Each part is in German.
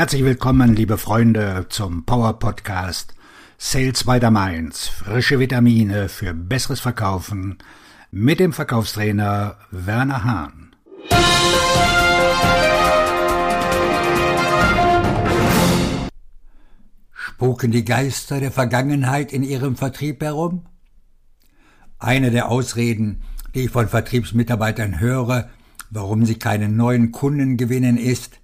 Herzlich willkommen, liebe Freunde, zum Power Podcast Sales by the Mainz. Frische Vitamine für besseres Verkaufen mit dem Verkaufstrainer Werner Hahn. Spuken die Geister der Vergangenheit in Ihrem Vertrieb herum? Eine der Ausreden, die ich von Vertriebsmitarbeitern höre, warum sie keinen neuen Kunden gewinnen, ist,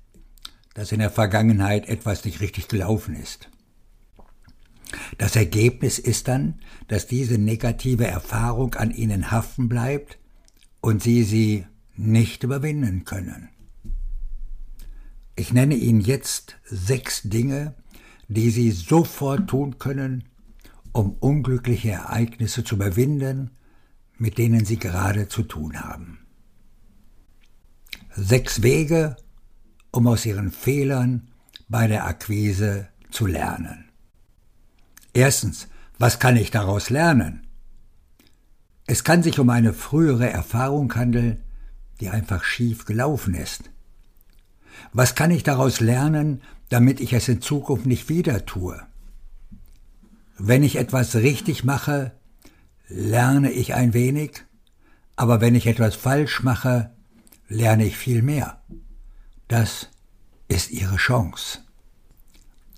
dass in der Vergangenheit etwas nicht richtig gelaufen ist. Das Ergebnis ist dann, dass diese negative Erfahrung an ihnen haften bleibt und sie sie nicht überwinden können. Ich nenne Ihnen jetzt sechs Dinge, die Sie sofort tun können, um unglückliche Ereignisse zu überwinden, mit denen Sie gerade zu tun haben. Sechs Wege, um aus Ihren Fehlern bei der Akquise zu lernen. Erstens, was kann ich daraus lernen? Es kann sich um eine frühere Erfahrung handeln, die einfach schief gelaufen ist. Was kann ich daraus lernen, damit ich es in Zukunft nicht wieder tue? Wenn ich etwas richtig mache, lerne ich ein wenig, aber wenn ich etwas falsch mache, lerne ich viel mehr. Das ist Ihre Chance.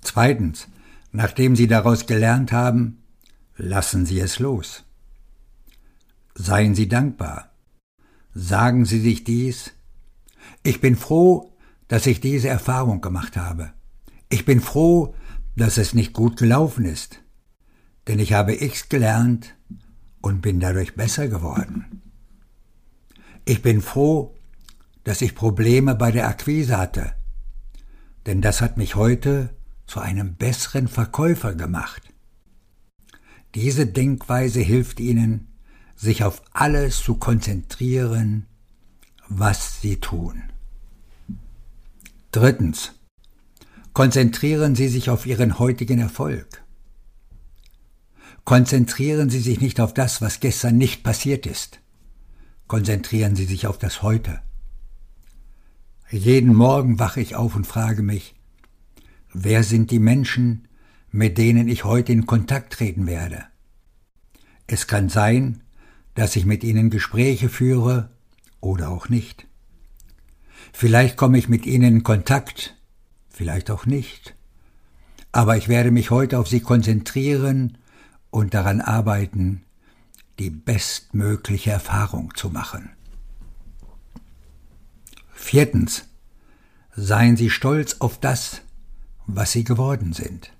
Zweitens, Nachdem Sie daraus gelernt haben, lassen Sie es los. Seien Sie dankbar. Sagen Sie sich dies. Ich bin froh, dass ich diese Erfahrung gemacht habe. Ich bin froh, dass es nicht gut gelaufen ist. Denn ich habe X gelernt und bin dadurch besser geworden. Ich bin froh, dass ich Probleme bei der Akquise hatte. Denn das hat mich heute zu einem besseren Verkäufer gemacht. Diese Denkweise hilft Ihnen, sich auf alles zu konzentrieren, was Sie tun. Drittens. Konzentrieren Sie sich auf Ihren heutigen Erfolg. Konzentrieren Sie sich nicht auf das, was gestern nicht passiert ist. Konzentrieren Sie sich auf das Heute. Jeden Morgen wache ich auf und frage mich, Wer sind die Menschen, mit denen ich heute in Kontakt treten werde? Es kann sein, dass ich mit ihnen Gespräche führe oder auch nicht. Vielleicht komme ich mit ihnen in Kontakt, vielleicht auch nicht. Aber ich werde mich heute auf sie konzentrieren und daran arbeiten, die bestmögliche Erfahrung zu machen. Viertens. Seien Sie stolz auf das, was sie geworden sind.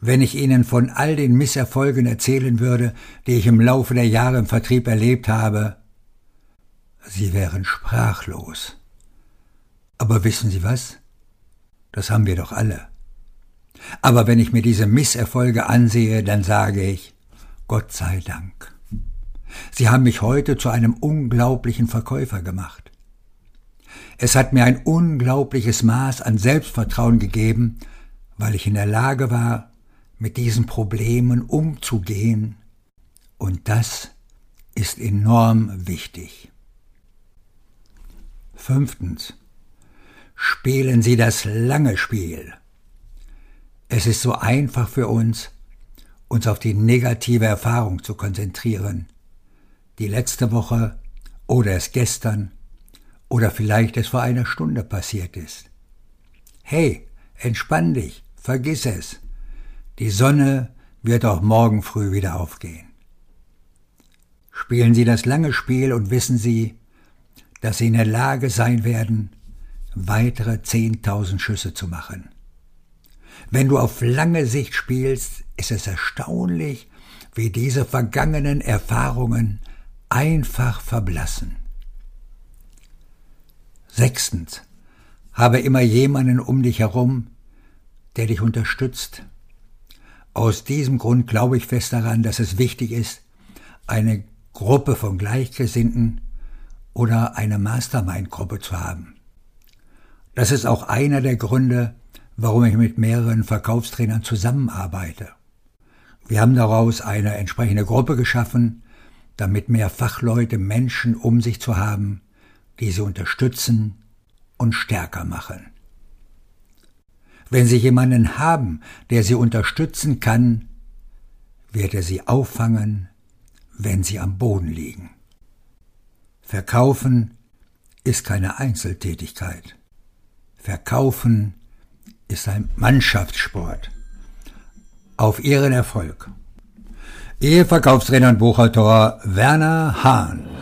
Wenn ich Ihnen von all den Misserfolgen erzählen würde, die ich im Laufe der Jahre im Vertrieb erlebt habe, Sie wären sprachlos. Aber wissen Sie was? Das haben wir doch alle. Aber wenn ich mir diese Misserfolge ansehe, dann sage ich, Gott sei Dank. Sie haben mich heute zu einem unglaublichen Verkäufer gemacht. Es hat mir ein unglaubliches Maß an Selbstvertrauen gegeben, weil ich in der Lage war, mit diesen Problemen umzugehen, und das ist enorm wichtig. Fünftens. Spielen Sie das lange Spiel. Es ist so einfach für uns, uns auf die negative Erfahrung zu konzentrieren, die letzte Woche oder es gestern oder vielleicht es vor einer Stunde passiert ist. Hey, entspann dich, vergiss es. Die Sonne wird auch morgen früh wieder aufgehen. Spielen Sie das lange Spiel und wissen Sie, dass Sie in der Lage sein werden, weitere zehntausend Schüsse zu machen. Wenn du auf lange Sicht spielst, ist es erstaunlich, wie diese vergangenen Erfahrungen einfach verblassen. Sechstens, habe immer jemanden um dich herum, der dich unterstützt. Aus diesem Grund glaube ich fest daran, dass es wichtig ist, eine Gruppe von Gleichgesinnten oder eine Mastermind-Gruppe zu haben. Das ist auch einer der Gründe, warum ich mit mehreren Verkaufstrainern zusammenarbeite. Wir haben daraus eine entsprechende Gruppe geschaffen, damit mehr Fachleute Menschen um sich zu haben, die sie unterstützen und stärker machen. Wenn Sie jemanden haben, der Sie unterstützen kann, wird er Sie auffangen, wenn Sie am Boden liegen. Verkaufen ist keine Einzeltätigkeit. Verkaufen ist ein Mannschaftssport. Auf Ihren Erfolg. Eheverkaufstrainer und Buchautor Werner Hahn.